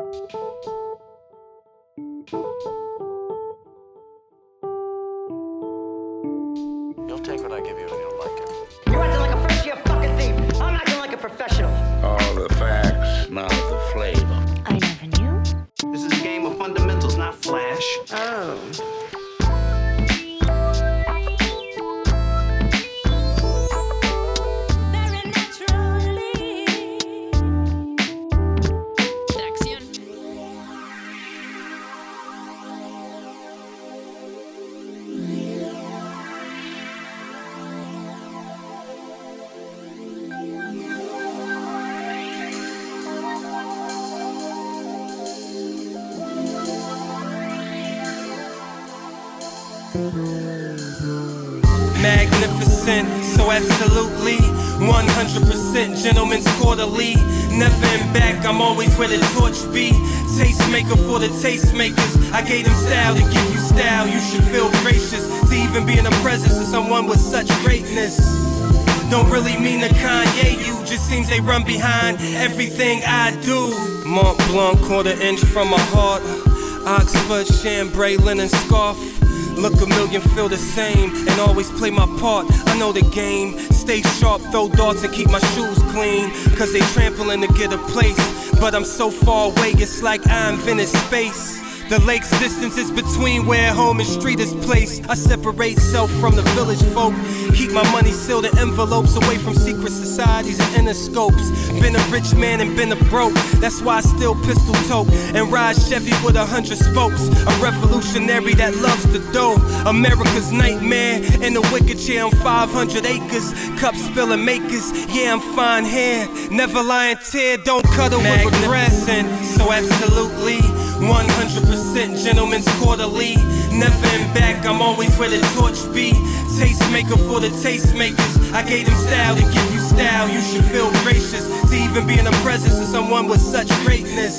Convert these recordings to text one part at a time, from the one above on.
You'll take what I give you and you'll like it. You're acting like a first year fucking thief. I'm acting like a professional. All the facts, not the flavor. I never knew. This is a game of fundamentals, not flash. Oh. Tastemaker for the tastemakers. I gave them style to give you style. You should feel gracious to even be in the presence of someone with such greatness. Don't really mean to Kanye, you just seems they run behind everything I do. Mont Blanc, quarter inch from my heart. Oxford, chambray, linen scarf. Look a million, feel the same, and always play my part. I know the game. Stay sharp, throw darts, and keep my shoes clean. Cause they trampling to get a place. But I'm so far away, it's like I invented space. The lake's distance is between where home and street is placed. I separate self from the village folk. Keep my money sealed in envelopes away from secret societies and inner scopes. Been a rich man and been a broke. That's why I still pistol tote and ride Chevy with a hundred spokes. A revolutionary that loves the dough. America's nightmare in the wicked chair on 500 acres. Cup spilling makers. Yeah, I'm fine here. Never lying tear. Don't cuddle with regret. So absolutely. 100% gentleman's quarterly. Never in back, I'm always where the torch be. Tastemaker for the tastemakers. I gave them style to give you style. You should feel gracious to even be in the presence of someone with such greatness.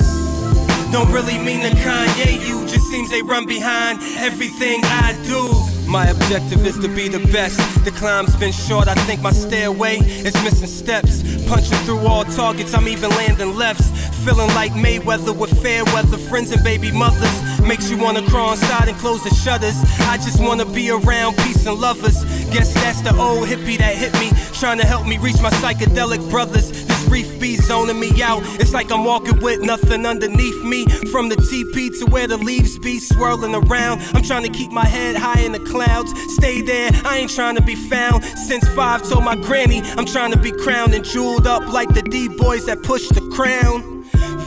Don't really mean to Kanye, you just seems they run behind everything I do. My objective is to be the best. The climb's been short, I think my stairway is missing steps. Punching through all targets, I'm even landing lefts. Feeling like Mayweather with fair weather, friends and baby mothers. Makes you wanna crawl inside and close the shutters. I just wanna be around peace and lovers. Guess that's the old hippie that hit me, trying to help me reach my psychedelic brothers. Reef be zoning me out. It's like I'm walking with nothing underneath me. From the TP to where the leaves be swirling around. I'm trying to keep my head high in the clouds. Stay there, I ain't trying to be found. Since five told my granny, I'm trying to be crowned and jeweled up like the D boys that push the crown.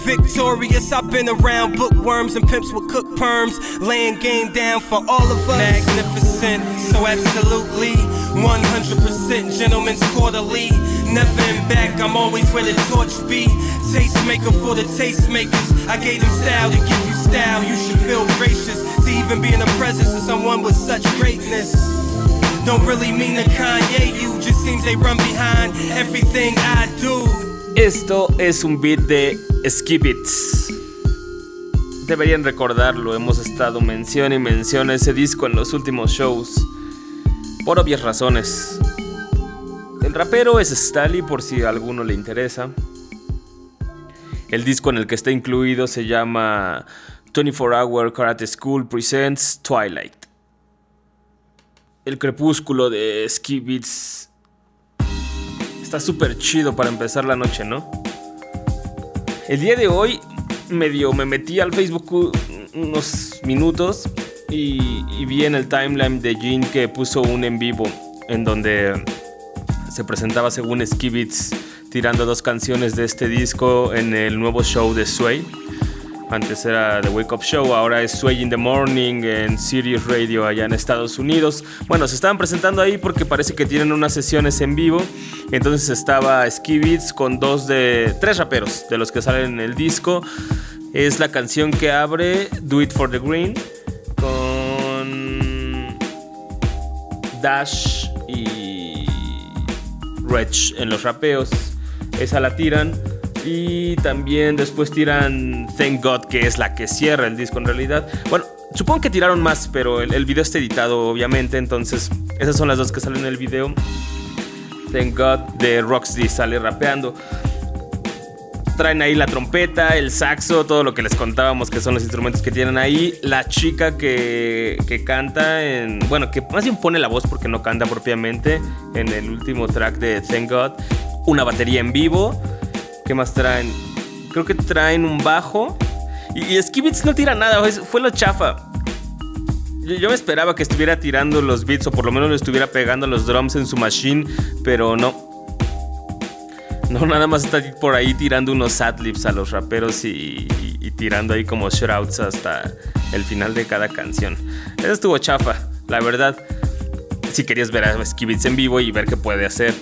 Victorious, I've been around bookworms and pimps with cook perms, laying game down for all of us. Magnificent, so absolutely 100% gentleman's quarterly. Never in back, I'm always where the torch be. Tastemaker for the tastemakers. I gave them style to give you style. You should feel gracious to even be in the presence of someone with such greatness. Don't really mean to Kanye, you just seems they run behind everything I do. Esto es un beat de Skip It. Deberían recordarlo, hemos estado mención y mención ese disco en los últimos shows. Por obvias razones. El rapero es Stally por si a alguno le interesa. El disco en el que está incluido se llama 24 Hour Karate School Presents Twilight. El crepúsculo de Skip Beats está súper chido para empezar la noche, ¿no? El día de hoy medio me metí al Facebook unos minutos y, vi en el timeline de Jean que puso un en vivo en donde se presentaba según Skibits tirando dos canciones de este disco en el nuevo show de Sway. Antes era The Wake Up Show, ahora es Sway in the Morning en Sirius Radio allá en Estados Unidos. Bueno, se estaban presentando ahí porque parece que tienen unas sesiones en vivo. Entonces estaba Skibits con dos de tres raperos de los que salen en el disco. Es la canción que abre Do It for the Green con Dash y Rich en los rapeos. Esa la tiran. Y también después tiran Thank God, que es la que cierra el disco en realidad. Bueno, supongo que tiraron más, pero el, el video está editado, obviamente. Entonces, esas son las dos que salen en el video. Thank God de Roxy sale rapeando. traen ahí la trompeta, el saxo, todo lo que les contábamos que son los instrumentos que tienen ahí. La chica que, que canta en. Bueno, que más bien pone la voz porque no canta propiamente en el último track de Thank God. Una batería en vivo. ¿Qué más traen? Creo que traen un bajo. Y, y Skibits no tira nada, fue lo chafa. Yo, me esperaba que estuviera tirando los beats o por lo menos le estuviera pegando los drums en su machine, pero no. No, nada más está por ahí tirando unos adlibs a los raperos y, y tirando ahí como shoutouts hasta el final de cada canción. Eso estuvo chafa, la verdad. Si querías ver a Skibits en vivo y ver qué puede hacer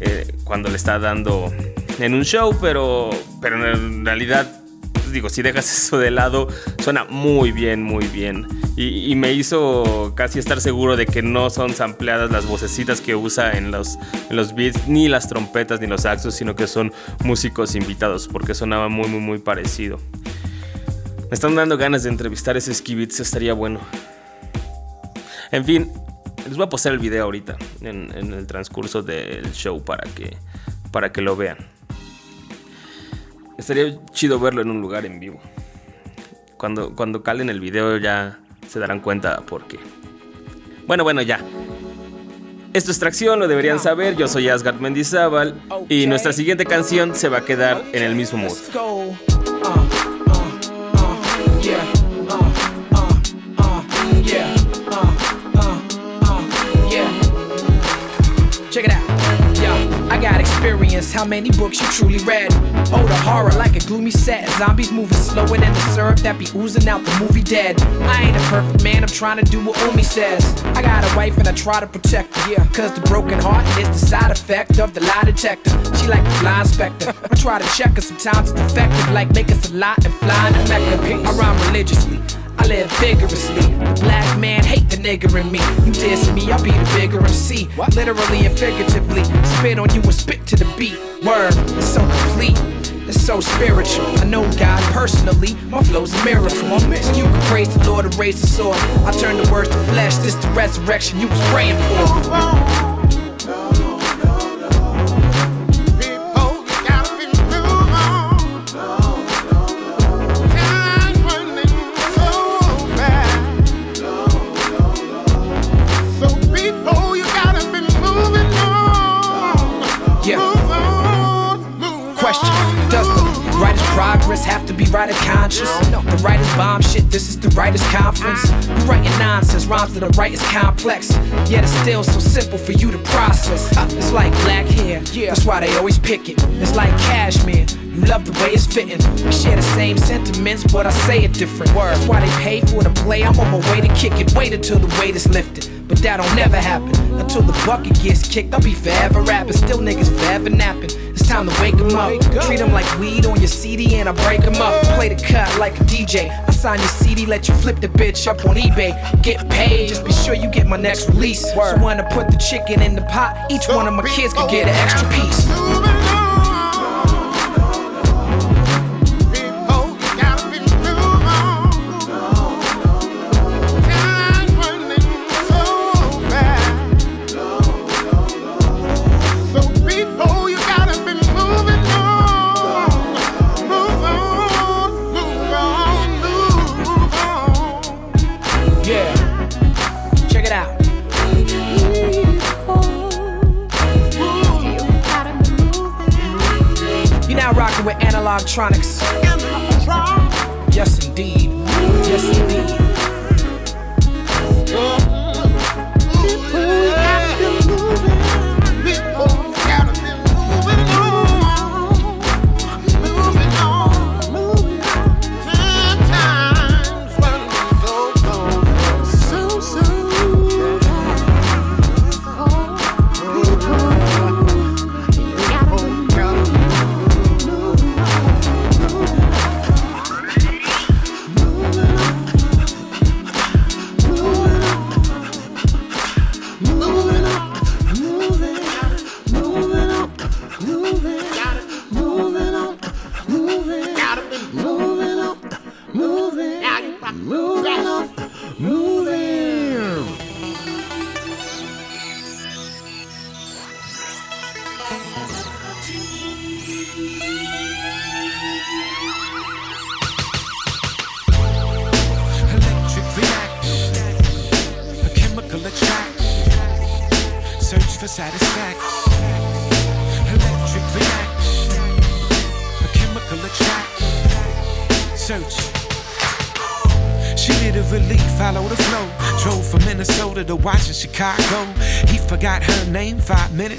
eh, cuando le está dando en un show, pero, pero en realidad, pues digo, si dejas eso de lado, suena muy bien, muy bien. Y, me hizo casi estar seguro de que no son sampleadas las vocecitas que usa en los, en los beats, ni las trompetas, ni los saxos, sino que son músicos invitados, porque sonaba muy, muy, muy parecido. Me están dando ganas de entrevistar ese Skibits, estaría bueno. En fin, les voy a postar el video ahorita, en, en el transcurso del show, para que, para que lo vean. Estaría chido verlo en un lugar en vivo. Cuando, cuando calen el video ya se darán cuenta por qué. Bueno, bueno, ya. Esto es Tracción, lo deberían saber. Yo soy Asgard Mendizábal y nuestra siguiente canción se va a quedar en el mismo mood. Experience. How many books you truly read? Oh, the horror like a gloomy set. Zombies moving slower than the syrup that be oozing out the movie dead. I ain't a perfect man, I'm trying to do what Umi says. I got a wife and I try to protect her. Yeah, cause the broken heart is the side effect of the lie detector. She like a blind specter. I try to check her, sometimes it's effective, like make us a lot and fly in the Mecca. I rhyme religiously. I live vigorously. The black man hate the nigger in me. You diss me, I'll be the bigger MC. Literally and figuratively. Spit on you and spit to the beat. Word, it's so complete. It's so spiritual. I know God personally. My flow's a miracle. So you can praise the Lord and raise the sword. I turn the words to flesh. This the resurrection you was praying for. Rhymes that are right is complex. Yet it's still so simple for you to process. Uh, it's like black hair, that's why they always pick it. It's like cashmere. You love the way it's fitting. We share the same sentiments, but I say it different. That's why they pay for the play. I'm on my way to kick it. Wait until the weight is lifted. But that'll never happen until the bucket gets kicked. I'll be forever rapping, still niggas forever napping. Time to wake 'em up. Treat them like weed on your CD and I break 'em up. Play the cut like a DJ. I sign your CD, let you flip the bitch up on eBay. Get paid, just be sure you get my next release. So when I put the chicken in the pot, each one of my kids could get an extra piece.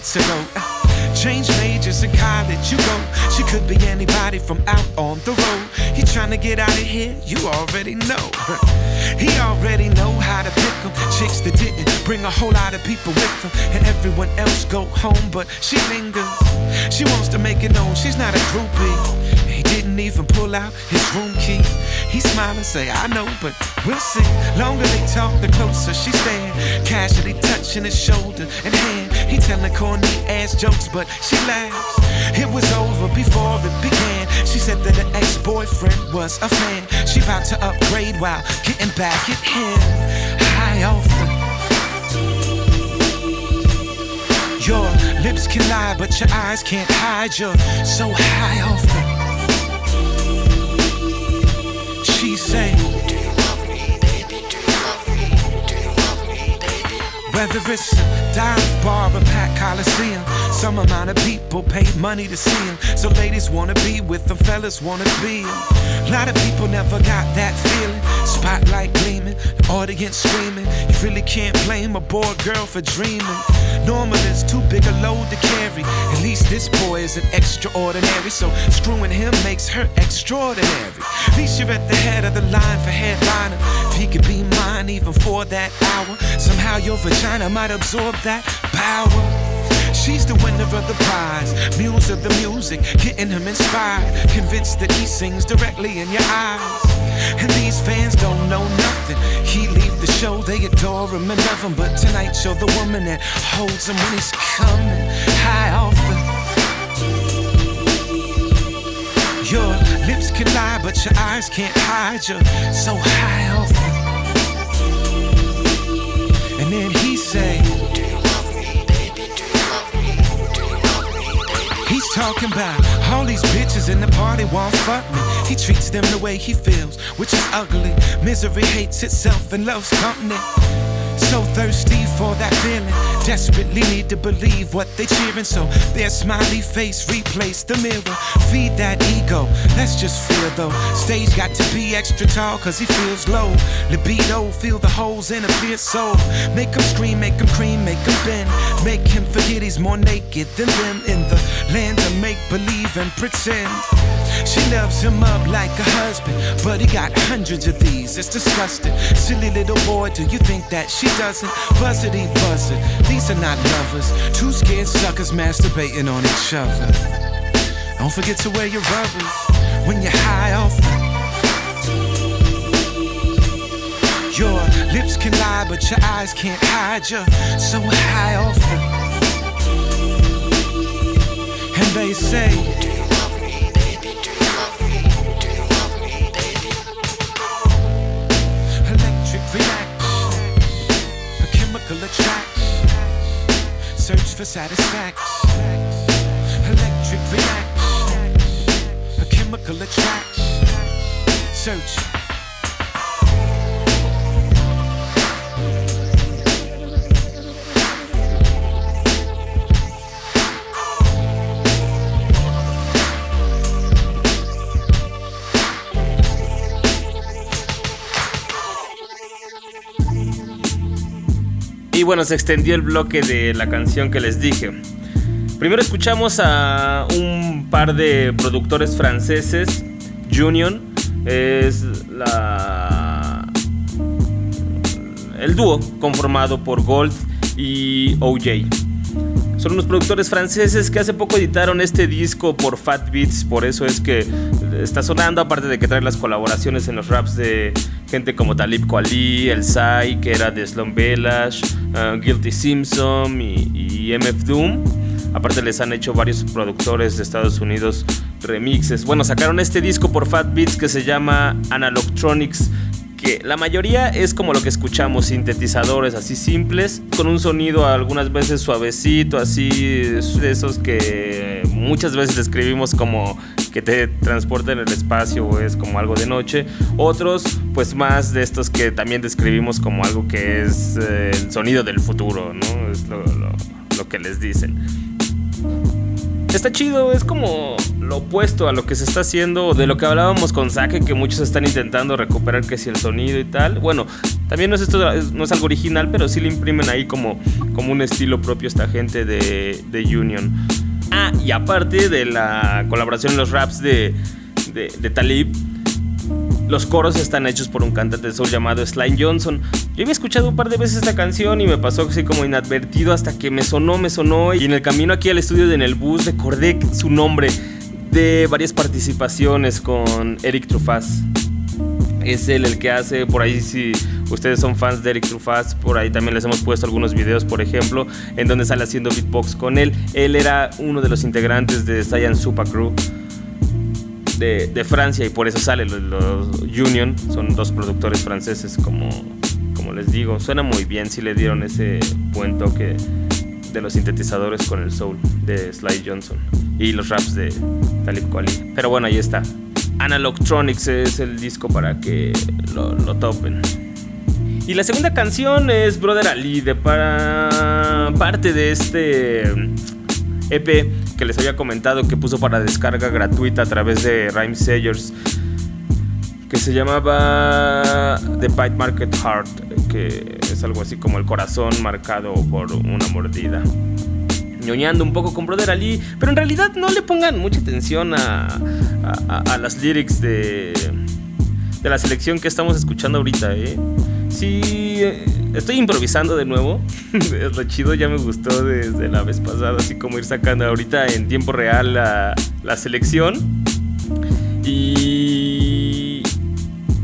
Minutes ago. Uh, change majors in college, you go. She could be anybody from out on the road. He trying to get out of here, you already know. he already know how to pick them. Chicks that didn't bring a whole lot of people with them. And everyone else go home, but she lingers. She wants to make it known she's not a groupie. He didn't even pull out his room key. He smiled and say, I know, but we'll see. Longer they talk, the closer she stand. Casually touching his shoulder and hand. He telling corny ass jokes, but she laughs. It was over before it began. She said that her ex-boyfriend was a fan. She about to upgrade while getting back at him. High off Your lips can lie, but your eyes can't hide. You're so high off she say? Whether it's a dive bar or packed coliseum, some amount of people pay money to see him. So ladies wanna be with them, fellas wanna be him. A lot of people never got that feeling. Spotlight gleaming, audience screaming. You really can't blame a boy girl for dreaming. Normal is too big a load to carry. At least this boy isn't extraordinary, so screwing him makes her extraordinary. At least you're at the head of the line for headliner. If he could be mine even for that hour, somehow your vagina might absorb that power. She's the winner of the prize, muse of the music, getting him inspired, convinced that he sings directly in your eyes. And these fans don't know nothing. He leave the show, they adore him and love him, but tonight you're the woman that holds him when he's coming high off the. Your lips can lie, but your eyes can't hide. You're so high off then he say, He's talking about all these bitches in the party won't fuck me. He treats them the way he feels, which is ugly. Misery hates itself and loves company. So thirsty for that feeling, desperately need to believe what they cheering. So their smiley face replace the mirror. Feed that ego, let's just feel though. Stage got to be extra tall cause he feels low. Libido, feel the holes in a clear soul. Make him scream, make him cream, make him bend. Make him forget he's more naked than them in the land of make believe and pretend. She loves him up like a husband, but he got hundreds of these. It's disgusting. Silly little boy, do you think that she doesn't? Buzzity buzzard, these are not lovers. Two scared suckers masturbating on each other. Don't forget to wear your rubbers when you're high off. Your lips can lie, but your eyes can't hide. You're so high off. And they say, attraction, search for satisfaction. Electric reaction, a chemical attraction, search. Y bueno, se extendió el bloque de la canción que les dije. Primero escuchamos a un par de productores franceses, Union, es la el dúo conformado por Gold y OJ. Son unos productores franceses que hace poco editaron este disco por Fat Beats, por eso es que está sonando, aparte de que trae las colaboraciones en los raps de gente como Talib Kweli, El Sai, que era de Slum Village, uh, Guilty Simpson y, y MF Doom. Aparte les han hecho varios productores de Estados Unidos remixes. Bueno, sacaron este disco por Fat Beats que se llama Analogtronics la mayoría es como lo que escuchamos, sintetizadores así simples, con un sonido algunas veces suavecito, así de esos que muchas veces describimos como que te transporta en el espacio o es como algo de noche. Otros, pues más de estos que también describimos como algo que es eh, el sonido del futuro, ¿no? Es lo que les dicen. Está chido, es como lo opuesto a lo que se está haciendo, de lo que hablábamos con Sake, que muchos están intentando recuperar que si el sonido y tal. Bueno, también no es, esto, no es algo original, pero sí le imprimen ahí como, como un estilo propio esta gente de, de Union. Ah, y aparte de la colaboración en los raps de, de Talib, los coros están hechos por un cantante de soul llamado Slime Johnson. Yo había escuchado un par de veces esta canción y me pasó así como inadvertido hasta que me sonó, me sonó. Y en el camino aquí al estudio de en el bus recordé su nombre de varias participaciones con Eric Truffaz. Es él el que hace, por ahí si ustedes son fans de Eric Truffaz, por ahí también les hemos puesto algunos videos, por ejemplo, en donde sale haciendo beatbox con él. Él era uno de los integrantes de Science Super Crew de, Francia y por eso sale los, Union, son dos productores franceses como, como les digo, suena muy bien si le dieron ese buen toque de los sintetizadores con el soul de Sly Johnson y los raps de Talib Kweli. Pero bueno, ahí está. Analogtronics es el disco para que lo, topen. Y la segunda canción es Brother Ali, de parte de este EP que les había comentado que puso para descarga gratuita a través de Rhyme Sayers que se llamaba The Bite Market Heart, que es algo así como el corazón marcado por una mordida. ñoñando un poco con Brother Ali, pero en realidad no le pongan mucha atención a, a, a las lyrics de, de la selección que estamos escuchando ahorita, ¿eh? Sí, eh, estoy improvisando de nuevo. Lo chido ya me gustó desde la vez pasada, así como ir sacando ahorita en tiempo real la, la selección. Y,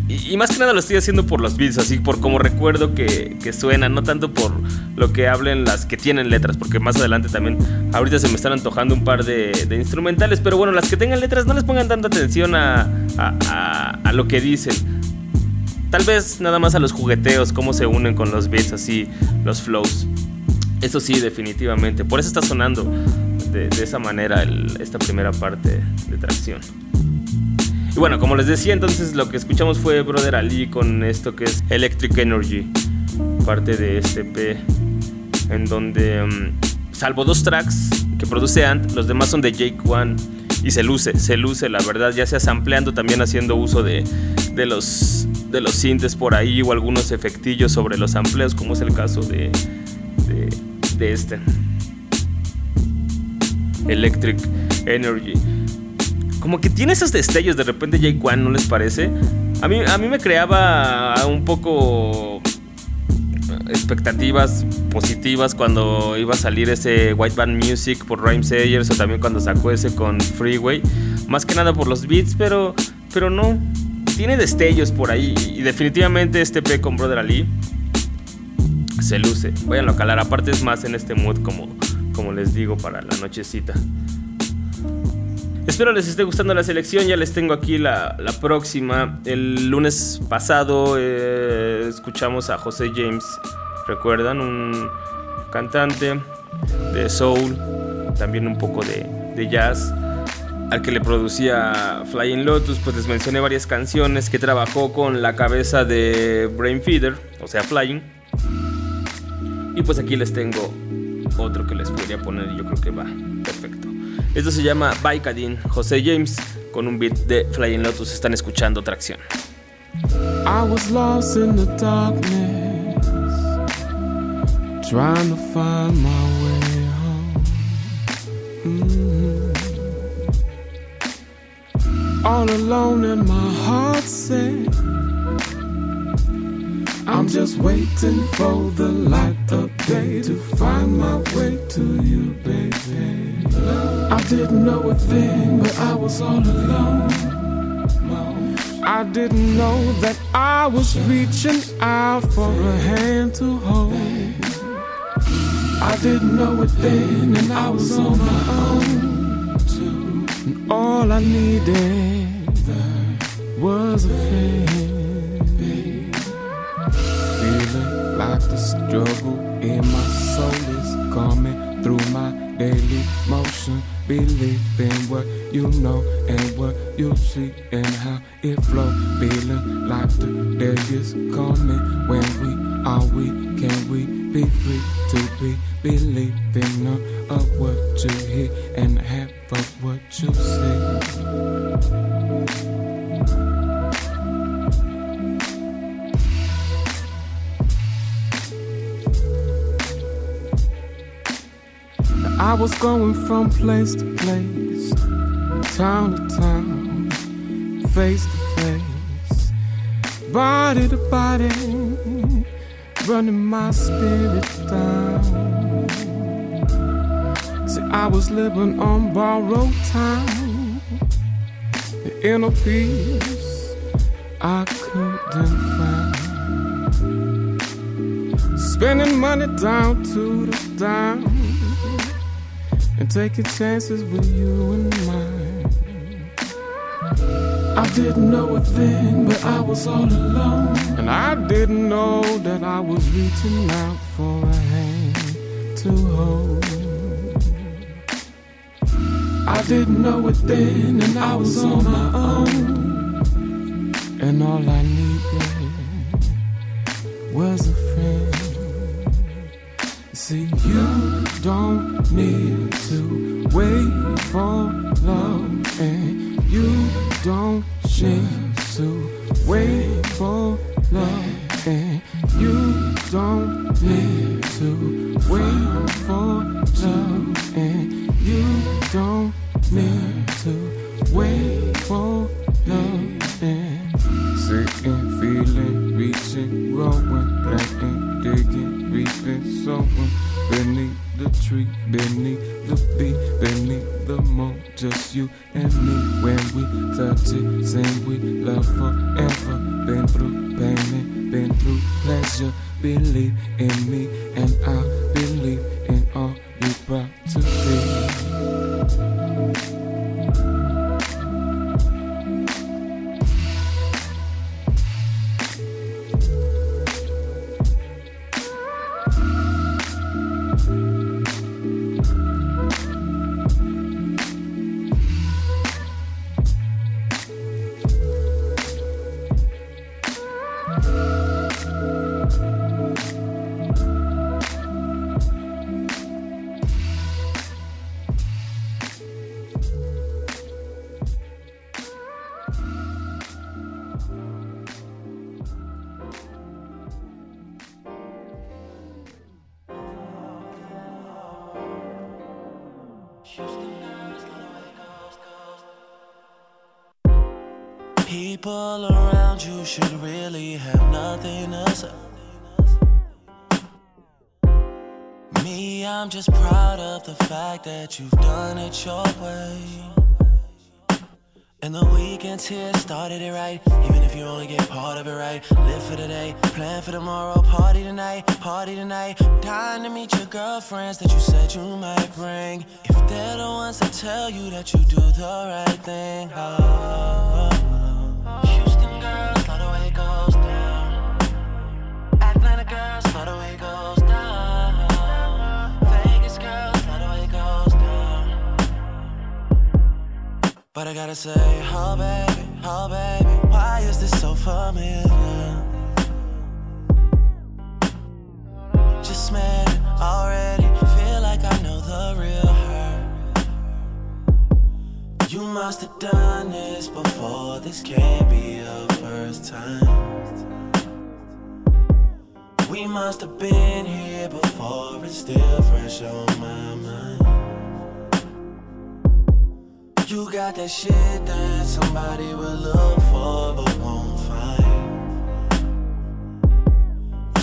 y, más que nada lo estoy haciendo por los beats, así por como recuerdo que, que suenan, no tanto por lo que hablen las que tienen letras, porque más adelante también, ahorita se me están antojando un par de, instrumentales, pero bueno, las que tengan letras no les pongan tanta atención a, a lo que dicen Tal vez nada más a los jugueteos, cómo se unen con los beats, así, los flows. Eso sí, definitivamente. Por eso está sonando de, esa manera esta primera parte de tracción. Y bueno, como les decía, entonces lo que escuchamos fue Brother Ali con esto que es Electric Energy, parte de este P, en donde, mm, salvo dos tracks que produce Ant, los demás son de Jake One y se luce, se luce, la verdad, ya sea sampleando, también haciendo uso de, de los de los sintes por ahí o algunos efectillos sobre los amplios, como es el caso de, de, este. Electric Energy. Como que tiene esos destellos de repente Jake One, ¿no les parece? A mí, a mí me creaba un poco expectativas positivas cuando iba a salir ese White Band Music por Rhyme Sayers o también cuando sacó ese con Freeway. Más que nada por los beats, pero, pero no tiene destellos por ahí. Y definitivamente este P con Brother Ali se luce. Vayan a calar. Aparte es más en este mood como, como les digo para la nochecita. Espero les esté gustando la selección. Ya les tengo aquí la, próxima. El lunes pasado eh, escuchamos a José James. ¿Recuerdan? Un cantante de soul. También un poco de jazz al que le producía Flying Lotus, pues les mencioné varias canciones que trabajó con la cabeza de Brain Feeder, o sea, Flying. Y pues aquí les tengo otro que les podría poner y yo creo que va perfecto. Esto se llama Baikadin, José James, con un beat de Flying Lotus. Están escuchando Tracción. I was lost in the darkness, trying to find my way all alone and my heart said I'm just waiting for the light of day to find my way to you, baby. I didn't know a thing, but I was all alone. I didn't know that I was reaching out for a hand to hold. I didn't know a thing, and I was on my own. And all I needed was a feeling like the struggle in my soul is coming through my daily motion. Believing what you know and what you see and how it flow. Feeling like the day is coming when we are we can we be free to be believing none of what you hear and half of what you see. I was going from place to place, town to town, face to face, body to body, running my spirit down. See, I was living on borrowed time, the inner peace I couldn't find. Spending money down to the dime and taking chances with you and mine. I didn't know it then, but I was all alone. And I didn't know that I was reaching out for a hand to hold. I didn't know it then, and I was on my own. And all I needed was a friend. See, you don't need love, and you don't to wait for love, and you don't need to wait for love, and you don't need to wait for love, and sitting, feeling, reaching, growing, planting, digging, reaping, sowing beneath the tree, beneath fact that you've done it your way. And the weekends here started it right. Even if you only get part of it right. Live for today, plan for tomorrow. Party tonight, party tonight. Dying to meet your girlfriends that you said you might bring. If they're the ones that tell you that you do the right thing. Oh, oh, oh. Houston girls, love the way it goes down. Atlanta girls, But I gotta say, oh baby, oh baby, why is this so familiar? Just met it already, feel like I know the real her. You must have done this before, this can't be your first time. We must have been here before, it's still fresh on my mind. You got that shit that somebody will look for but won't find.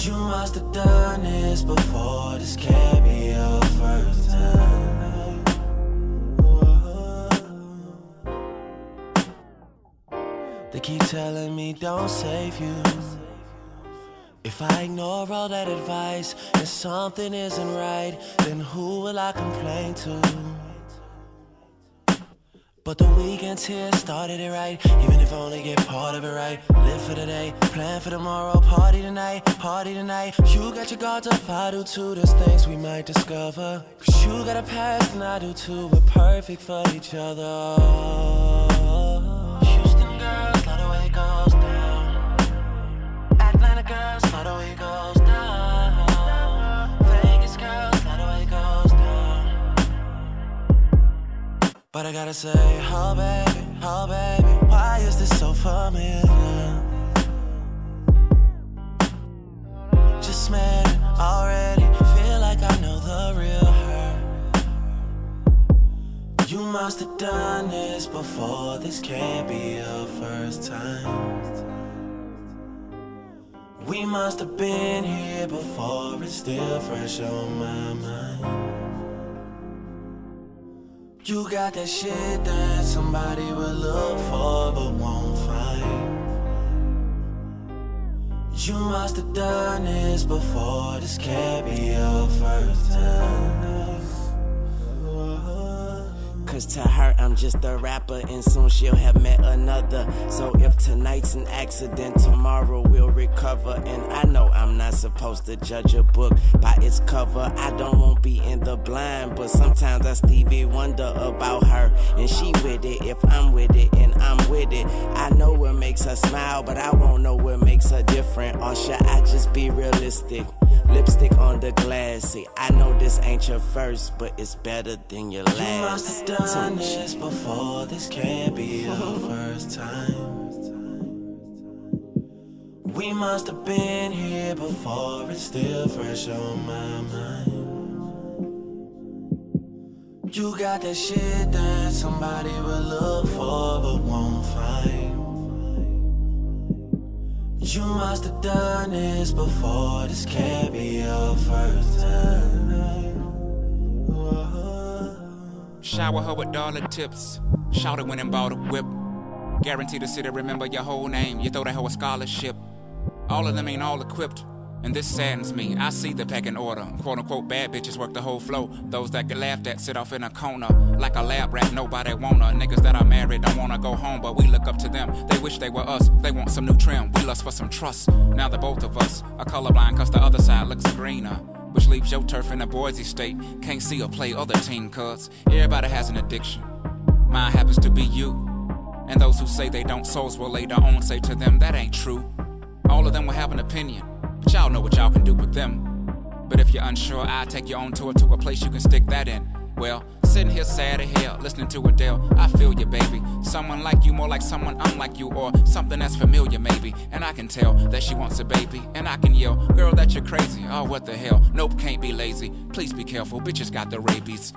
You must have done this before, this can't be your first time. They keep telling me don't save you. If I ignore all that advice and something isn't right, then who will I complain to? But the weekends here started it right. Even if I only get part of it right. Live for today, plan for tomorrow. Party tonight, party tonight. You got your guards up, I do too. There's things we might discover. Cause you got a past and I do too. We're perfect for each other. But I gotta say, oh baby, oh baby, why is this so familiar? Just met it already, feel like I know the real her. You must have done this before, this can't be your first time. We must have been here before, it's still fresh on my mind. You got that shit that somebody will look for but won't find. You must have done this before, this can't be your first time. Cause to her, I'm just a rapper, and soon she'll have met another. So if tonight's an accident, tomorrow we'll recover. And I know I'm not supposed to judge a book by its cover. I don't want be in the blind, but sometimes I Stevie wonder about her. And she with it if I'm with it, and I'm with it. I know what makes her smile, but I won't know what makes her different. Or should I just be realistic? Lipstick on the glass. See, I know this ain't your first, but it's better than your last. You must have done this before, this can't be your first time. We must have been here before, it's still fresh on my mind. You got that shit that somebody will look for but won't find. You must have done this before, this can't be your first time. Shower her with dollar tips. Shout it when and bought a whip. Guarantee the city remember your whole name. You throw that hoe a scholarship. All of them ain't all equipped. And this saddens me. I see the pecking order. Quote unquote bad bitches work the whole flow. Those that get laughed at sit off in a corner. Like a lab rat, nobody wanna. Niggas that are married don't wanna go home, but we look up to them. They wish they were us. They want some new trim. We lust for some trust. Now the both of us are colorblind cause the other side looks greener. Which leaves your turf in a Boise state. Can't see or play other team cuz. Everybody has an addiction. Mine happens to be you. And those who say they don't souls will later on say to them that ain't true. All of them will have an opinion. But y'all know what y'all can do with them. But if you're unsure, I'll take you on tour to a place you can stick that in. Well, sitting here sad as hell, listening to Adele, I feel you, baby. Someone like you, more like someone unlike you, or something that's familiar, maybe. And I can tell that she wants a baby, and I can yell, girl, that you're crazy. Oh, what the hell? Nope, can't be lazy. Please be careful, bitches got the rabies.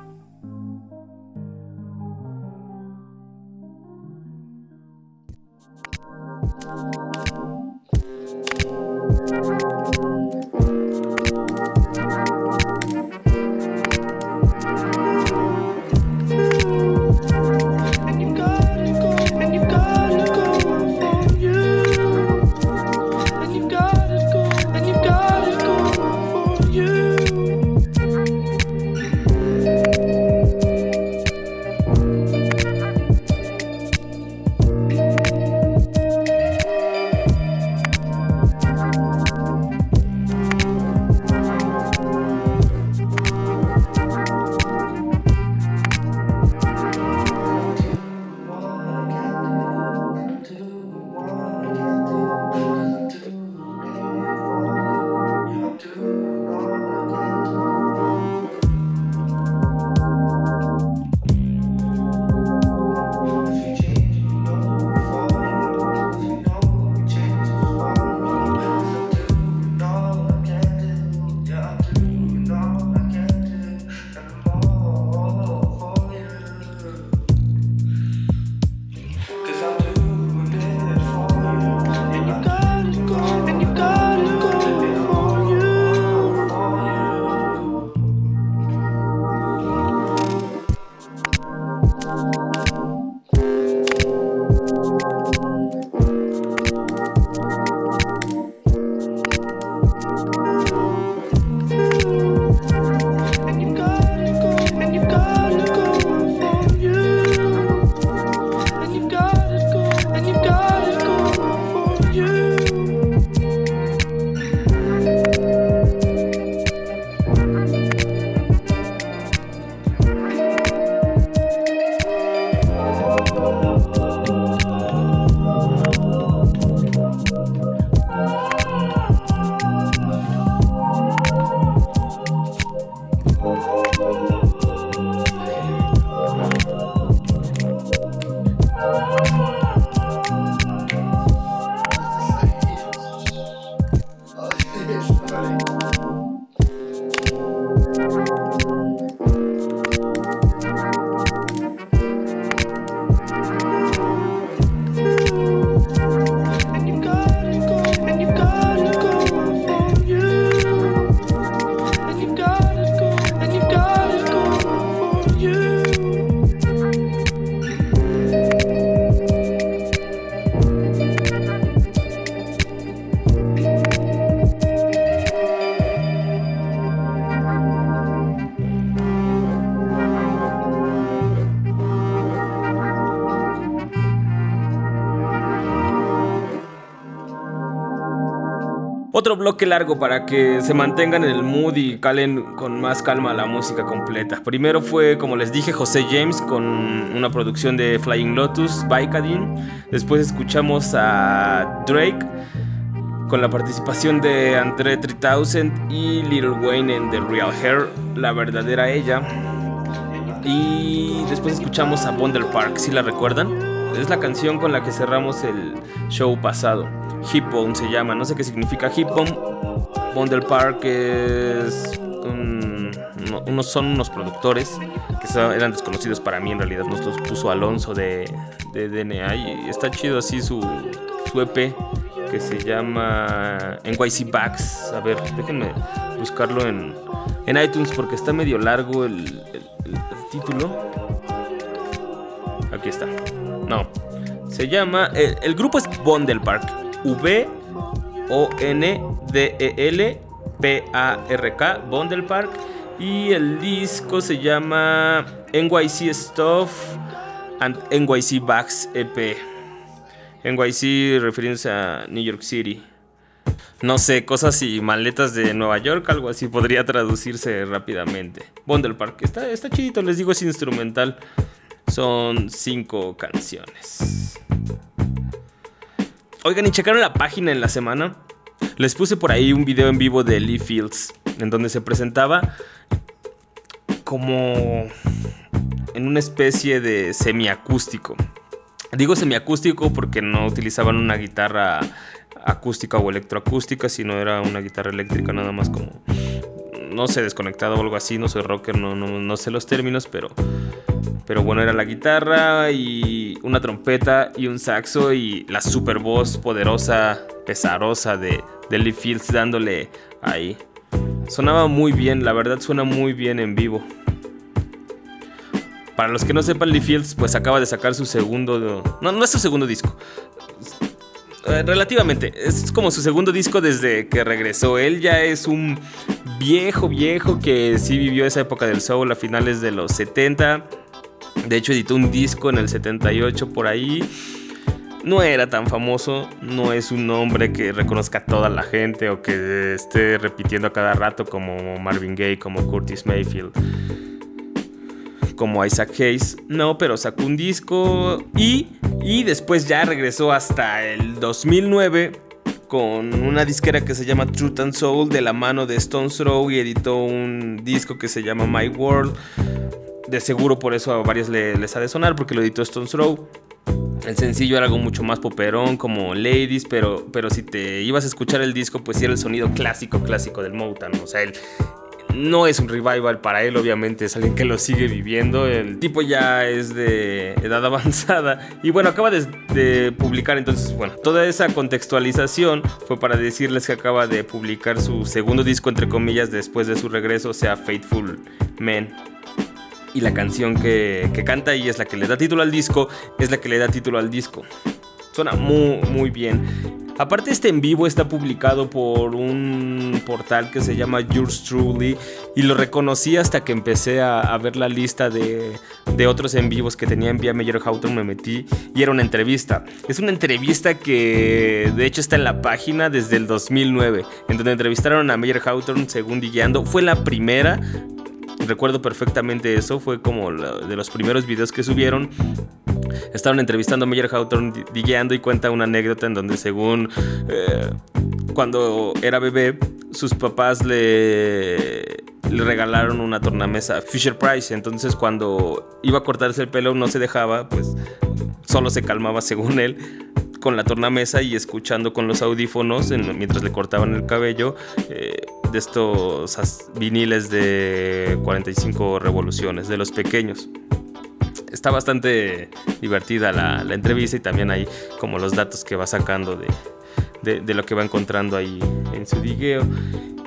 Otro bloque largo para que se mantengan en el mood y calen con más calma la música completa. Primero fue, como les dije, José James con una producción de Flying Lotus, Bikadin. Después escuchamos a Drake con la participación de André 3000 y Little Wayne en The Real Hair, la verdadera ella. Y después escuchamos a Bundle Park, si la recuerdan. Es la canción con la que cerramos el show pasado. Hip Bone se llama, no sé qué significa Hip Bone. Bundle Park es unos, son unos productores que eran desconocidos para mí en realidad. Nos los puso Alonso de, de DNA y está chido así su, su EP que se llama NYC Backs. A ver, déjenme buscarlo en, en iTunes porque está medio largo el, título. Aquí está. No. Se llama. El, grupo es Bondel Park. V O N D E L P A R K. Bondel Park. Y el disco se llama NYC Stuff and NYC Backs EP. NYC refiriéndose a New York City. No sé, cosas y maletas de Nueva York, algo así podría traducirse rápidamente. Bundle Park, está, está chidito, les digo, es instrumental. Son cinco canciones. Oigan, y checaron la página en la semana. Les puse por ahí un video en vivo de Lee Fields, en donde se presentaba como en una especie de semiacústico. Digo semiacústico porque no utilizaban una guitarra acústica o electroacústica, sino era una guitarra eléctrica nada más como, no sé, desconectado o algo así, no soy rocker, no, no, sé los términos, pero, pero bueno, era la guitarra y una trompeta y un saxo y la super voz poderosa, pesarosa de, de Lee Fields dándole ahí. Sonaba muy bien, la verdad suena muy bien en vivo. Para los que no sepan, Lee Fields pues acaba de sacar su segundo... No, no es su segundo disco. Eh, relativamente, es como su segundo disco desde que regresó. Él ya es un viejo, viejo que sí vivió esa época del soul a finales de los 70. De hecho, editó un disco en el 78 por ahí. No era tan famoso, no es un nombre que reconozca a toda la gente o que esté repitiendo a cada rato como Marvin Gaye, como Curtis Mayfield como Isaac Hayes. No, pero sacó un disco y, y después ya regresó hasta el 2009 con una disquera que se llama Truth and Soul de la mano de Stones Throw y editó un disco que se llama My World. De seguro por eso a varios les ha de sonar porque lo editó Stones Throw. El sencillo era algo mucho más poperón, como Ladies, pero, pero si te ibas a escuchar el disco, pues era el sonido clásico, clásico del Motown. O sea, el, no es un revival para él, obviamente, es alguien que lo sigue viviendo. El tipo ya es de edad avanzada. Y bueno, acaba de, publicar, entonces, bueno, toda esa contextualización fue para decirles que acaba de publicar su segundo disco, entre comillas, después de su regreso, o sea, Faithful Men. Y la canción que, que canta y es la que le da título al disco, es la que le da título al disco. Suena muy, muy bien. Aparte este en vivo está publicado por un portal que se llama Yours Truly y lo reconocí hasta que empecé a, ver la lista de, otros en vivos que tenía en Vía Mayor Houghton, me metí y era una entrevista. Es una entrevista que de hecho está en la página desde el 2009, en donde entrevistaron a Mayor Houghton según Digueando. Fue la primera, recuerdo perfectamente eso, fue como de los primeros videos que subieron. Estaban entrevistando a Meyer Hawthorne guiando y cuenta una anécdota en donde según eh, cuando era bebé sus papás le, le regalaron una tornamesa Fisher Price. Entonces cuando iba a cortarse el pelo no se dejaba pues solo se calmaba según él con la tornamesa y escuchando con los audífonos mientras le cortaban el cabello eh, de estos viniles de 45 revoluciones de los pequeños. Está bastante divertida la, entrevista y también hay como los datos que va sacando de, lo que va encontrando ahí en su digueo.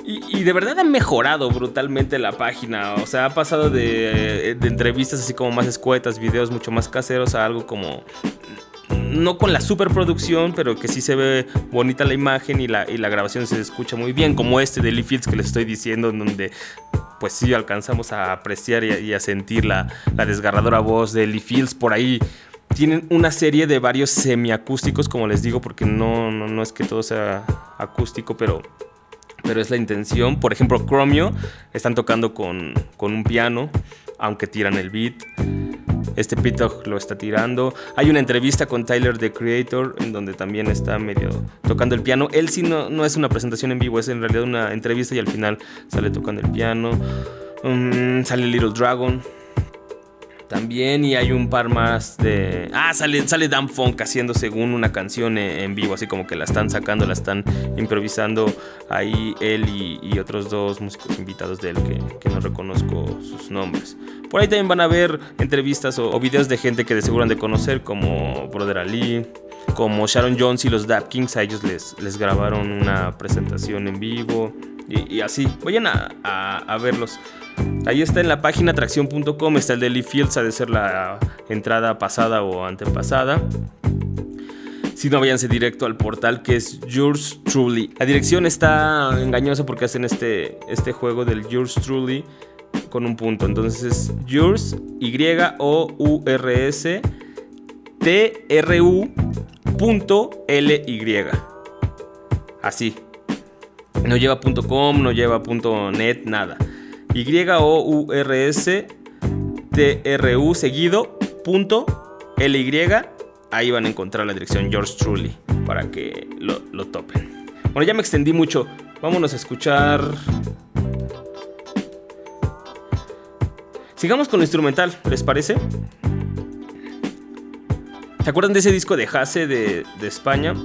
Y, de verdad ha mejorado brutalmente la página. O sea, ha pasado de, de, entrevistas así como más escuetas, videos mucho más caseros a algo como no con la superproducción, pero que sí se ve bonita la imagen y la, y la grabación se escucha muy bien, como este de Lee Fields que les estoy diciendo, en donde pues sí alcanzamos a apreciar y a, sentir la, desgarradora voz de Lee Fields por ahí tienen una serie de varios semiacústicos, como les digo, porque no, no, no es que todo sea acústico, pero, pero es la intención. Por ejemplo, Chromio están tocando con, con un piano, aunque tiran el beat. Este Pitog lo está tirando. Hay una entrevista con Tyler, the Creator, en donde también está medio tocando el piano. Él sí no, no es una presentación en vivo, es en realidad una entrevista y al final sale tocando el piano. Mm, sale Little Dragon. También y hay un par más de... Ah, sale, sale Dan Funk haciendo según una canción en vivo, así como que la están sacando, la están improvisando ahí él y, otros dos músicos invitados de él que, que no reconozco sus nombres. Por ahí también van a ver entrevistas o, o videos de gente que de seguro han de conocer, como Brother Ali, como Sharon Jones y los Dap Kings. A ellos les, les grabaron una presentación en vivo y, así. Vayan a, a- a verlos. Ahí está en la página atracción.com, está el de Lee Fields, ha de ser la entrada pasada o antepasada. Si no, váyanse directo al portal que es Yours Truly. La dirección está engañosa porque hacen este, este juego del Yours Truly con un punto. Entonces es Yours, Y-O-U-R-S, T-R-U, punto L-Y. Así. No lleva .com, no lleva .net, nada. Y-O-U-R-S, T-R-U seguido, punto L-Y. Ahí van a encontrar la dirección George Truly para que lo, lo topen. Bueno, ya me extendí mucho. Vámonos a escuchar. Sigamos con lo instrumental, ¿les parece? ¿Se acuerdan de ese disco de Hase de, de España?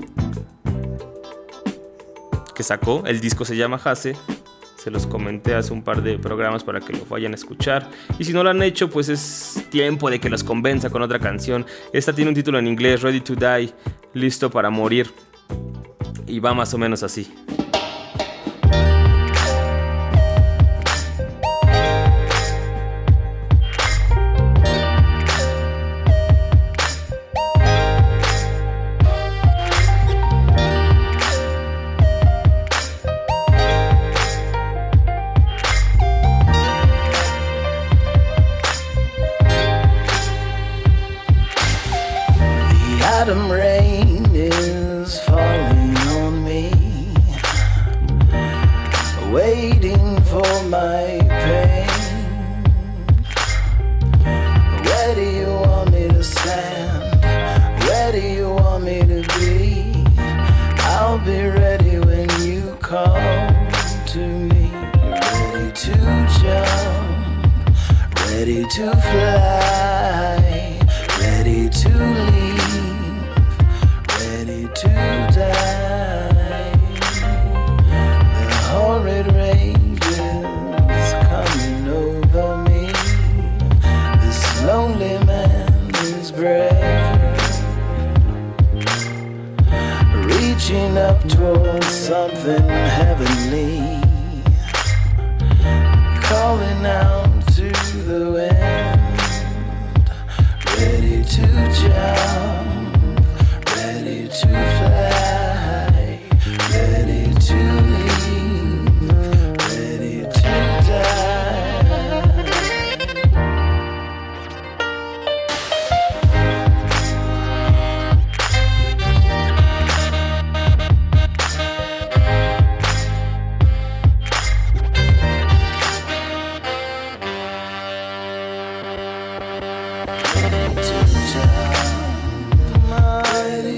Que sacó. El disco se llama Hase. Se los comenté hace un par de programas para que lo vayan a escuchar. Y si no lo han hecho, pues es tiempo de que los convenza con otra canción. Esta tiene un título en inglés, Ready to Die, listo para morir. Y va más o menos así. Ready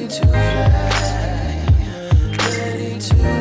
to fly, ready to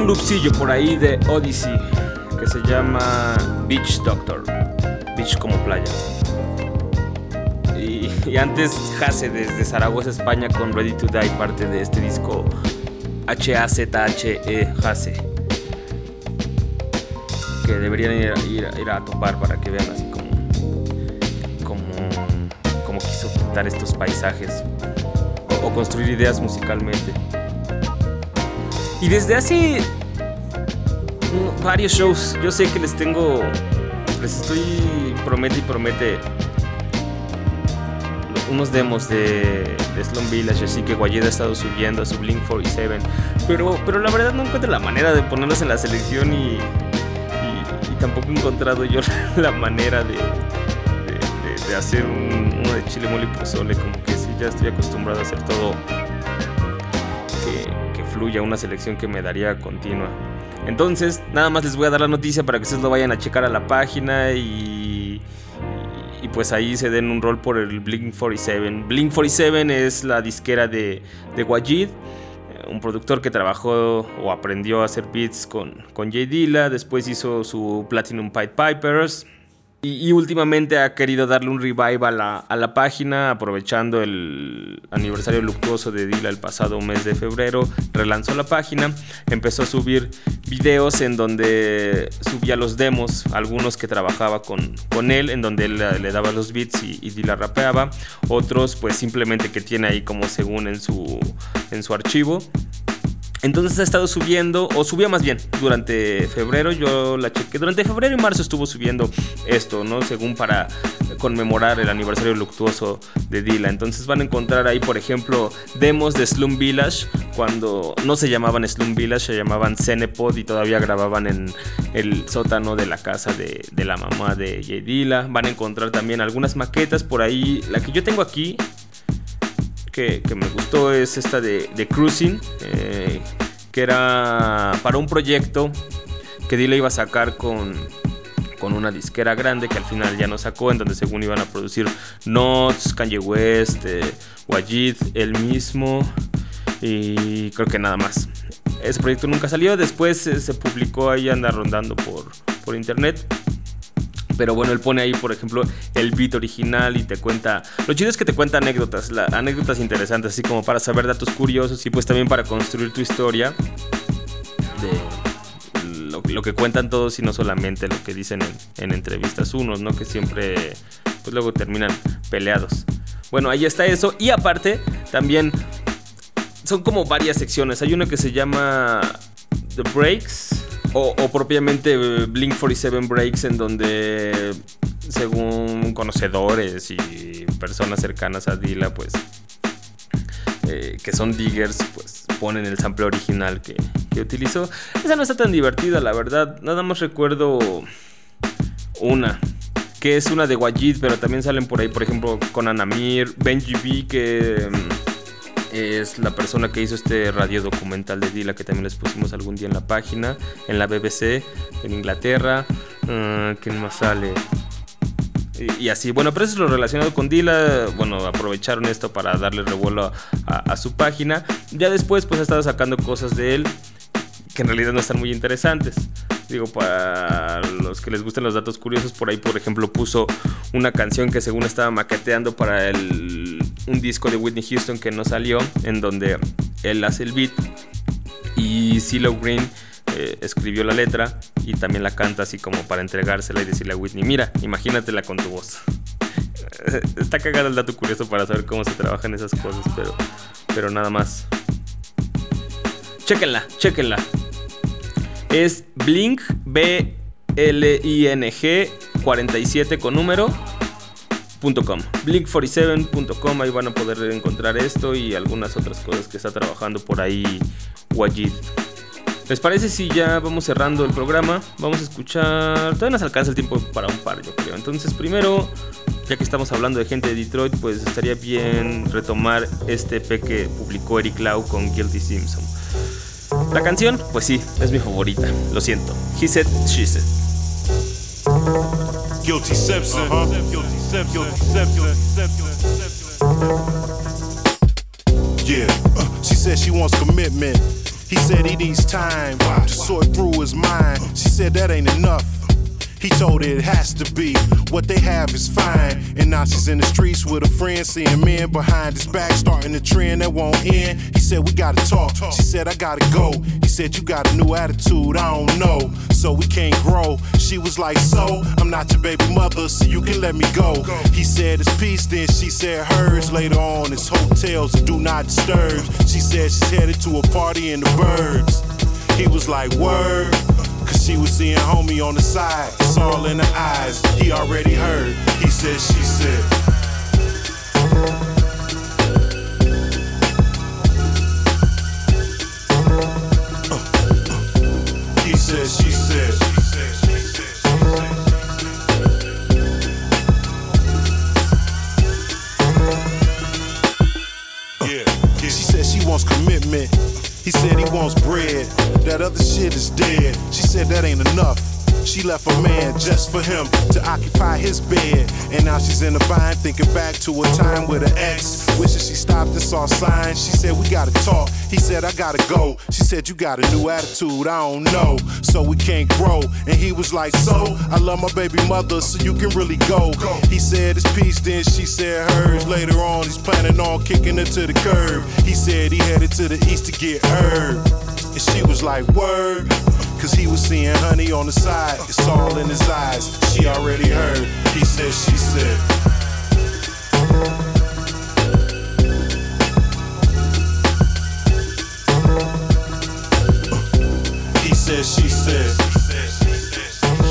un loopcillo por ahí de Odyssey que se llama Beach Doctor. Beach como playa. Y, antes Hase desde Zaragoza, España con Ready to Die, parte de este disco H-A-Z-H-E Hase. Que deberían ir, a topar para que vean así como, como, como quiso pintar estos paisajes o construir ideas musicalmente. Y desde hace varios shows, yo sé que les tengo, les estoy promete y promete unos demos de, de Slum Village, así que Guayeda ha estado subiendo a su Blink 47, pero, pero la verdad no encuentro la manera de ponerlos en la selección y, y- tampoco he encontrado yo la manera de, de- hacer un- uno de chile mole y pozole, como que sí, ya estoy acostumbrado a hacer todo una selección que me daría continua. Entonces, nada más les voy a dar la noticia para que ustedes lo vayan a checar a la página y, y pues ahí se den un rol por el Blink 47. Blink 47 es la disquera de, de Wajid, un productor que trabajó o aprendió a hacer beats con, con Jay Dilla, después hizo su Platinum Pied Pipers. Y, y últimamente ha querido darle un revive a la, a la página, aprovechando el aniversario luctuoso de Dila el pasado mes de febrero. Relanzó la página, empezó a subir videos en donde subía los demos, algunos que trabajaba con, con él, en donde él le, le daba los beats y, y Dila rapeaba. Otros, pues simplemente que tiene ahí como según en su, en su archivo. Entonces ha estado subiendo, o subía más bien, durante febrero, yo la chequé, durante febrero y marzo estuvo subiendo esto, ¿no? Según para conmemorar el aniversario luctuoso de Dila. Entonces van a encontrar ahí, por ejemplo, demos de Slum Village, cuando no se llamaban Slum Village, se llamaban Cenepod y todavía grababan en el sótano de la casa de, de la mamá de Jay Dilla. Van a encontrar también algunas maquetas por ahí, la que yo tengo aquí, que, me gustó es esta de, de Cruising, eh, que era para un proyecto que Dile iba a sacar con, con una disquera grande que al final ya no sacó, en donde según iban a producir Notes, Kanye West, eh, Wajid, él mismo y creo que nada más. Ese proyecto nunca salió, después eh, se publicó ahí, anda rondando por, por internet. Pero bueno, él pone ahí, por ejemplo, el beat original y te cuenta. Lo chido es que te cuenta anécdotas, anécdotas interesantes, así como para saber datos curiosos y pues también para construir tu historia de lo, lo que cuentan todos y no solamente lo que dicen en, en entrevistas unos, ¿no? Que siempre, pues luego terminan peleados. Bueno, ahí está eso. Y aparte, también son como varias secciones. Hay una que se llama The Breaks. O, propiamente eh, Blink 47 Breaks, en donde, según conocedores y personas cercanas a Dila, pues, eh, que son diggers, pues ponen el sample original que, que utilizó. Esa no está tan divertida, la verdad. Nada más recuerdo una, que es una de Wajid, pero también salen por ahí, por ejemplo, con Anamir, Benji B, que mm, es la persona que hizo este radio documental de Dila, que también les pusimos algún día en la página, en la BBC, en Inglaterra. Ah, ¿Quién más sale? Y, así, bueno, pero eso es lo relacionado con Dila. Bueno, aprovecharon esto para darle revuelo a, a- a su página. Ya después, pues ha estado sacando cosas de él que en realidad no están muy interesantes. Digo, para los que les gustan los datos curiosos, por ahí, por ejemplo, puso una canción que según estaba maqueteando para el, un disco de Whitney Houston que no salió, en donde él hace el beat y CeeLo Green eh, escribió la letra y también la canta así como para entregársela y decirle a Whitney, mira, imagínatela con tu voz. Está cagado el dato curioso para saber cómo se trabajan esas cosas, pero, pero nada más. Chéquenla, chéquenla. Es Blink B L I N G 47 con número .com. Blink47.com, ahí van a poder encontrar esto y algunas otras cosas que está trabajando por ahí Wajid. ¿Les parece si ya vamos cerrando el programa? Vamos a escuchar. Todavía nos alcanza el tiempo para un par, yo creo. Entonces, primero, ya que estamos hablando de gente de Detroit, pues estaría bien retomar este EP que publicó Eric Lau con Guilty Simpson. La canción, pues sí, es mi favorita. Lo siento. He said, she said. Guilty Simpson. Guilty Simpson. Guilty Simpson. Guilty Simpson. Yeah, uh, she said she wants commitment. He said he needs time to sort through his mind. She said that ain't enough. He told her it has to be. What they have is fine. And she's in the streets with a friend, seeing men behind his back, starting a trend that won't end. He said, We gotta talk. She said, I gotta go. He said, You got a new attitude, I don't know. So we can't grow. She was like, So, I'm not your baby mother, so you can let me go. He said, It's peace, then she said hers. Later on, it's hotels do not disturb. She said she's headed to a party in the burbs. He was like, Word. She was seeing homie on the side. It's all in her eyes. He already heard. He said, she said. Uh, uh. Said, she said. Yeah, yeah. She said she wants commitment. He said he wants bread. That other shit is dead. She said that ain't enough. She left a man just for him to occupy his bed. And now she's in a bind, thinking back to a time with her ex. Wishing she stopped and saw signs. She said, We gotta talk. He said, I gotta go. She said, You got a new attitude, I don't know. So we can't grow. And he was like, So, I love my baby mother, so you can really go. He said, It's peace, then she said hers. Later on, he's planning on kicking her to the curb. He said he headed to the east to get her. And she was like, Word. Cause he was seeing honey on the side. It's all in his eyes. She already heard. He said, She said. He said, she said.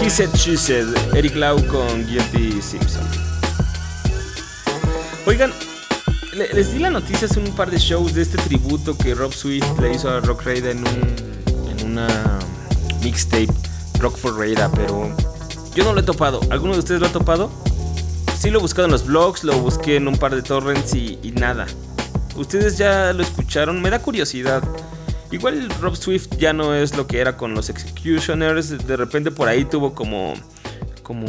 He said, she said, Eric Lau con Guilty Simpson. Oigan, les di la noticia hace un par de shows de este tributo que Rob Swift le hizo a Rock Raider en, un, en una mixtape, Rock for Raider, pero yo no lo he topado. ¿Alguno de ustedes lo ha topado? Sí lo he buscado en los blogs, lo busqué en un par de torrents y, y nada. ¿Ustedes ya lo escucharon? Me da curiosidad. Igual Rob Swift ya no es lo que era con los Executioners. De repente por ahí tuvo como. como.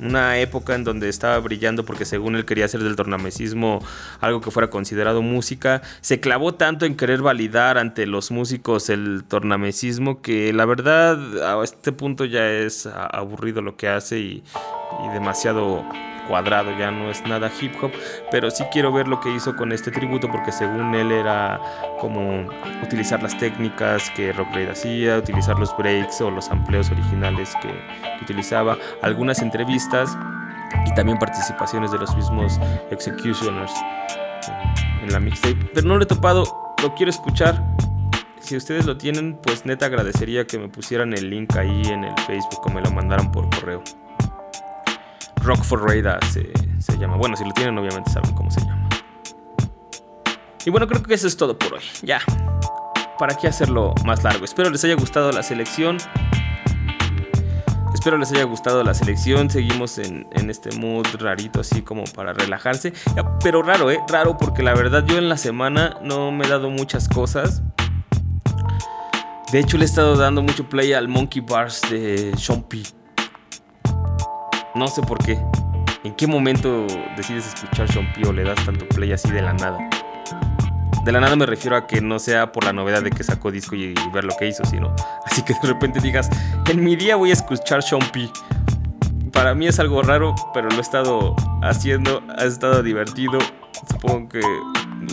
Una época en donde estaba brillando porque según él quería hacer del tornamesismo algo que fuera considerado música. Se clavó tanto en querer validar ante los músicos el tornamesismo que la verdad a este punto ya es aburrido lo que hace y, y demasiado cuadrado, ya no es nada hip hop, pero sí quiero ver lo que hizo con este tributo porque según él era como utilizar las técnicas que Rock Raid hacía, utilizar los breaks o los amplios originales que, que utilizaba, algunas entrevistas y también participaciones de los mismos Executioners en- la mixtape, pero no lo he topado, lo quiero escuchar. Si ustedes lo tienen, pues neta agradecería que me pusieran el link ahí en el Facebook o me lo mandaran por correo. Rock for Radar se, se llama. Bueno, si lo tienen, obviamente saben cómo se llama. Y bueno, creo que eso es todo por hoy. Ya. ¿Para qué hacerlo más largo? Espero les haya gustado la selección. Espero les haya gustado la selección. Seguimos en, en este mood rarito, así como para relajarse. Pero raro, ¿eh? Raro porque la verdad yo en la semana no me he dado muchas cosas. De hecho, le he estado dando mucho play al Monkey Bars de Sean P. No sé por qué. ¿En qué momento decides escuchar Sean P o le das tanto play así de la nada? De la nada me refiero a que no sea por la novedad de que sacó disco y, ver lo que hizo, sino así que de repente digas, en mi día voy a escuchar P. Para mí es algo raro, pero lo he estado haciendo, ha estado divertido. Supongo que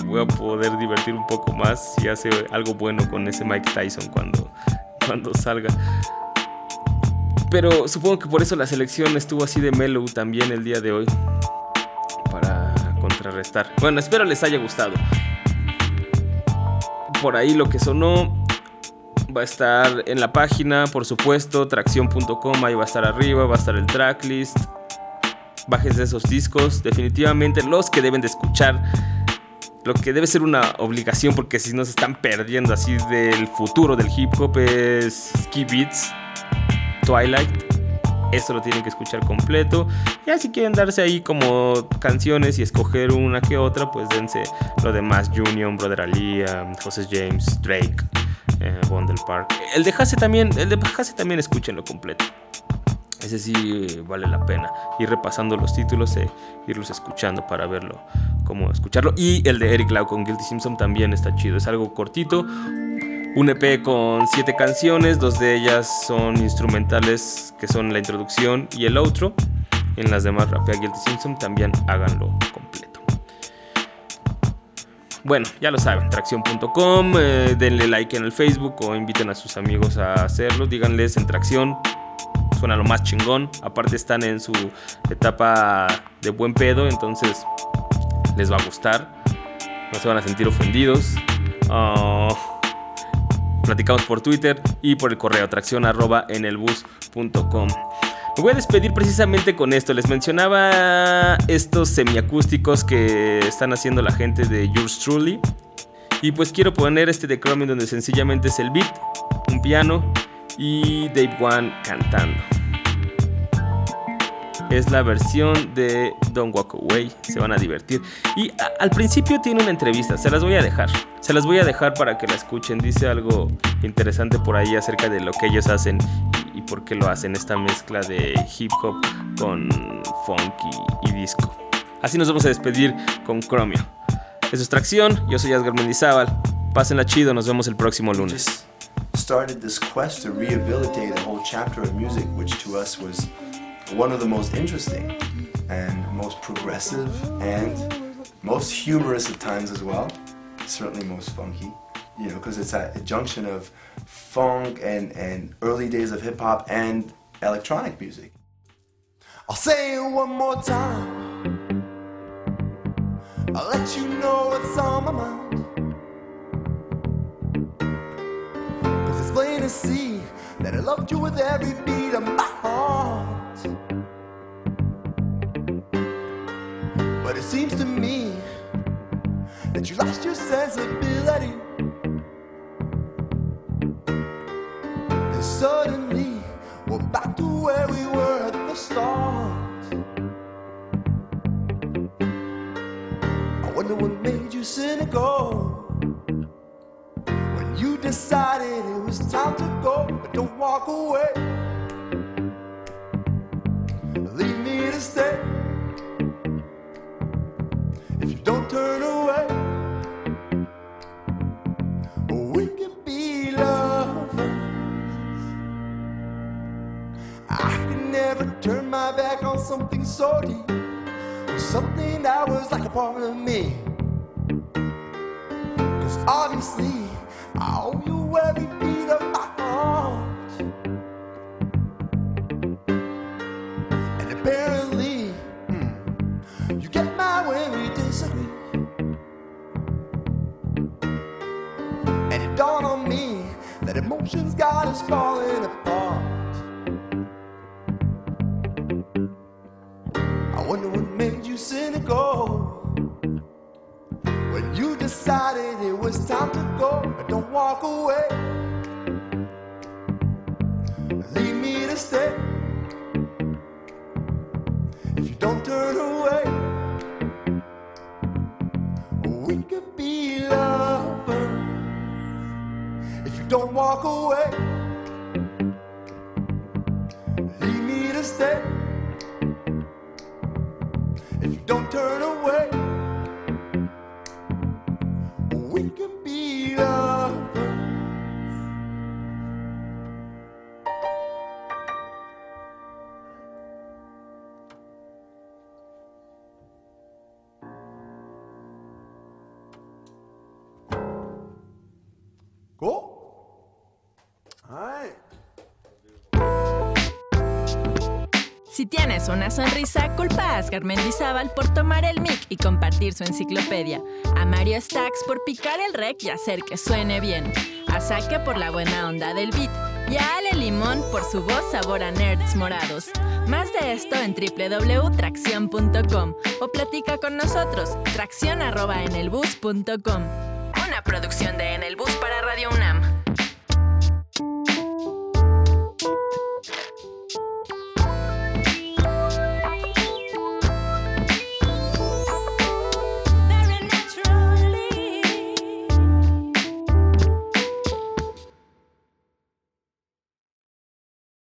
voy a poder divertir un poco más si hace algo bueno con ese Mike Tyson cuando, cuando salga. Pero supongo que por eso la selección estuvo así de mellow también el día de hoy. Para contrarrestar. Bueno, espero les haya gustado. Por ahí lo que sonó va a estar en la página, por supuesto, tracción.com, ahí va a estar arriba, va a estar el tracklist. Bajes de esos discos, definitivamente los que deben de escuchar. Lo que debe ser una obligación porque si no se están perdiendo así del futuro del hip hop es Ski Beats, Twilight. Eso lo tienen que escuchar completo. Ya si quieren darse ahí como canciones y escoger una que otra, pues dense lo de Mass Union, Brother Ali, José James, Drake, eh, Park. El de Hase también, el de también escúchenlo completo. Ese sí vale la pena. Ir repasando los títulos e irlos escuchando para verlo, cómo escucharlo. Y el de Eric Lau con Guilty Simpson también está chido. Es algo cortito, Un EP con siete canciones, dos de ellas son instrumentales que son la introducción y el outro. En las demás rapea Guilty Simpson también háganlo completo. Bueno, ya lo saben, tracción.com, eh, denle like en el Facebook o inviten a sus amigos a hacerlo, díganles en tracción, suena lo más chingón, aparte están en su etapa de buen pedo, entonces les va a gustar, no se van a sentir ofendidos. Ah, platicamos por Twitter y por el correo tracción arroba en el bus.com. Me voy a despedir precisamente con esto. Les mencionaba estos semiacústicos que están haciendo la gente de Yours Truly. Y pues quiero poner este de Chromium donde sencillamente es el beat, un piano y Dave One cantando. Es la versión de Don't Walk Away. Se van a divertir. Y a- al principio tiene una entrevista. Se las voy a dejar. Se las voy a dejar para que la escuchen. Dice algo interesante por ahí acerca de lo que ellos hacen y, y por qué lo hacen. Esta mezcla de hip hop con funk y, y disco. Así nos vamos a despedir con Chromio. Eso es Tracción. Yo soy Asgar Mendizábal. Pásenla chido. Nos vemos el próximo lunes. started this quest to rehabilitate a whole chapter of music, which to us was one of the most interesting and most progressive and most humorous at times as well. Certainly most funky, you know, because it's a junction of funk and, and early days of hip hop and electronic music. I'll say it one more time. I'll let you know what's on my mind. Cause it's plain to see that I loved you with every beat of my But it seems to me that you lost your sensibility. And suddenly we're back to where we were at the start. I wonder what made you cynical. When you decided it was time to go, but don't walk away. Leave me to stay. If you don't turn away, we can be lovers. I can never turn my back on something so deep, something that was like a part of me. Cause obviously, I owe you every beat of my it dawned on me that emotions got us falling apart. I wonder what made you cynical. When you decided it was time to go, but don't walk away. Leave me to stay. If you don't turn away, don't walk away, leave me to stay. If you don't turn away, we could be lovers. Una sonrisa, culpa a Asgar Mendizábal por tomar el mic y compartir su enciclopedia. A Mario Stacks por picar el rec y hacer que suene bien. A Saque por la buena onda del beat. Y a Ale Limón por su voz sabor a nerds morados. Más de esto en www.tracción.com o platica con nosotros. Tracción arroba en el bus.com. Una producción de En el Bus para Radio UNAM.